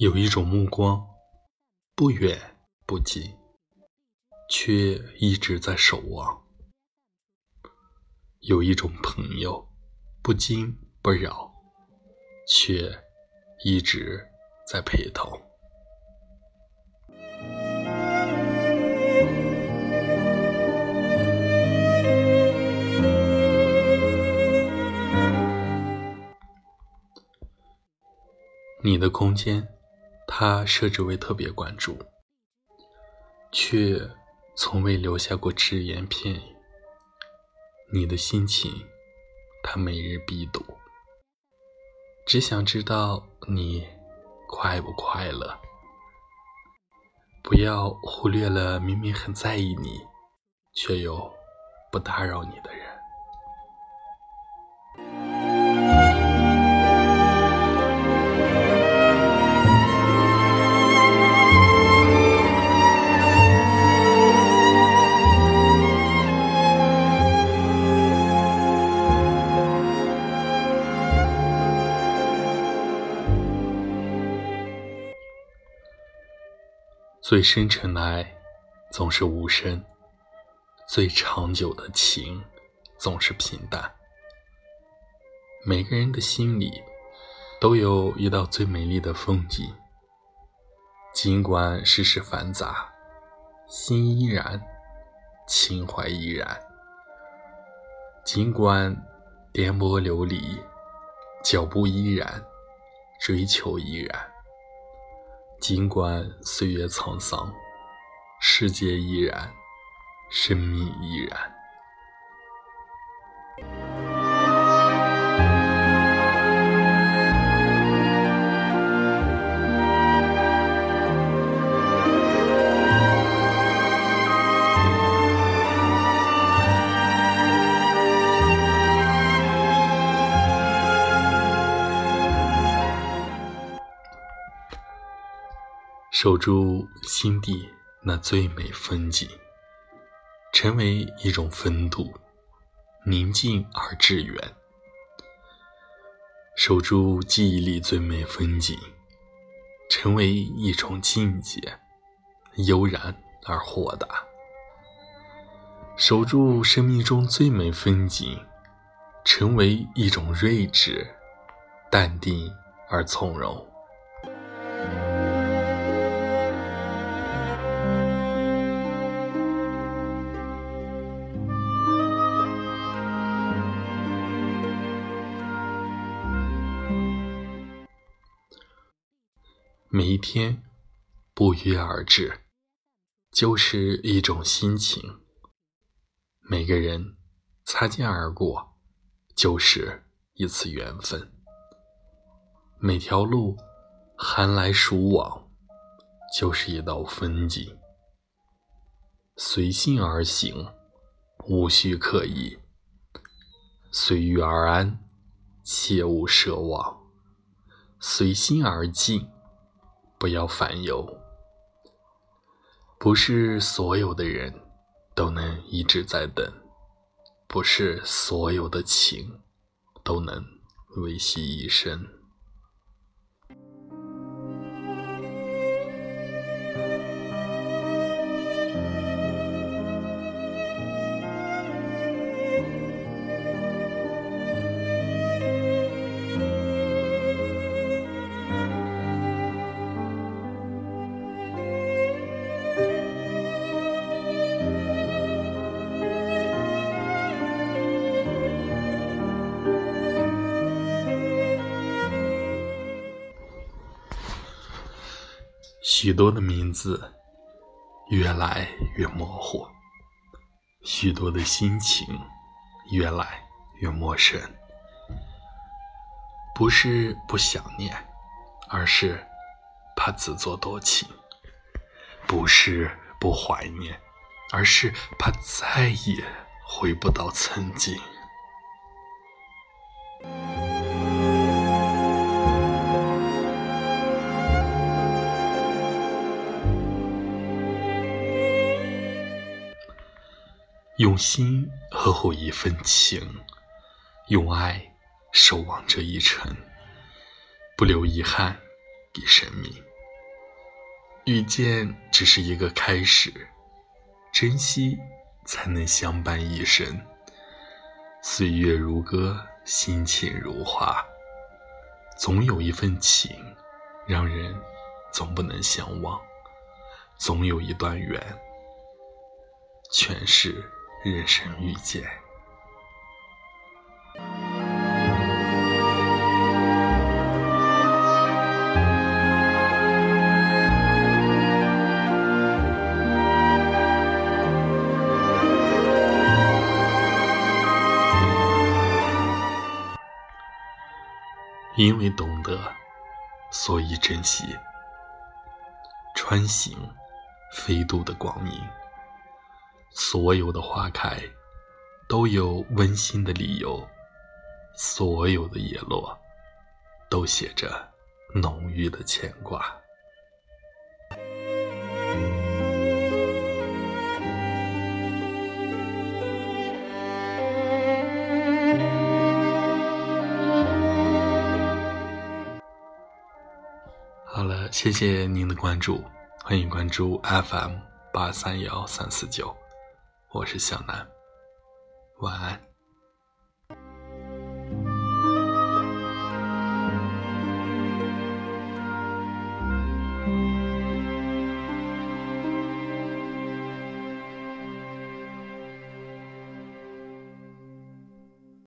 有一种目光，不远不近，却一直在守望；有一种朋友，不惊不扰，却一直在陪同。你的空间。他设置为特别关注，却从未留下过只言片语。你的心情，他每日必读，只想知道你快不快乐。不要忽略了明明很在意你，却又不打扰你的人。最深沉的爱总是无声，最长久的情总是平淡。每个人的心里都有一道最美丽的风景，尽管世事繁杂，心依然，情怀依然；尽管颠簸流离，脚步依然，追求依然。尽管岁月沧桑，世界依然，生命依然。守住心底那最美风景，成为一种风度，宁静而致远；守住记忆里最美风景，成为一种境界，悠然而豁达；守住生命中最美风景，成为一种睿智，淡定而从容。每一天不约而至，就是一种心情；每个人擦肩而过，就是一次缘分；每条路寒来暑往，就是一道风景。随心而行，无需刻意；随遇而安，切勿奢望；随心而静。不要烦忧，不是所有的人都能一直在等，不是所有的情都能维系一生。许多的名字越来越模糊，许多的心情越来越陌生。不是不想念，而是怕自作多情；不是不怀念，而是怕再也回不到曾经。用心呵护一份情，用爱守望这一程，不留遗憾给生命。遇见只是一个开始，珍惜才能相伴一生。岁月如歌，心情如画，总有一份情，让人总不能相忘；总有一段缘，全是人生遇见。因为懂得，所以珍惜。穿行，飞渡的光阴。所有的花开，都有温馨的理由；所有的叶落，都写着浓郁的牵挂。好了，谢谢您的关注，欢迎关注 FM 八三幺三四九，我是小南，晚安。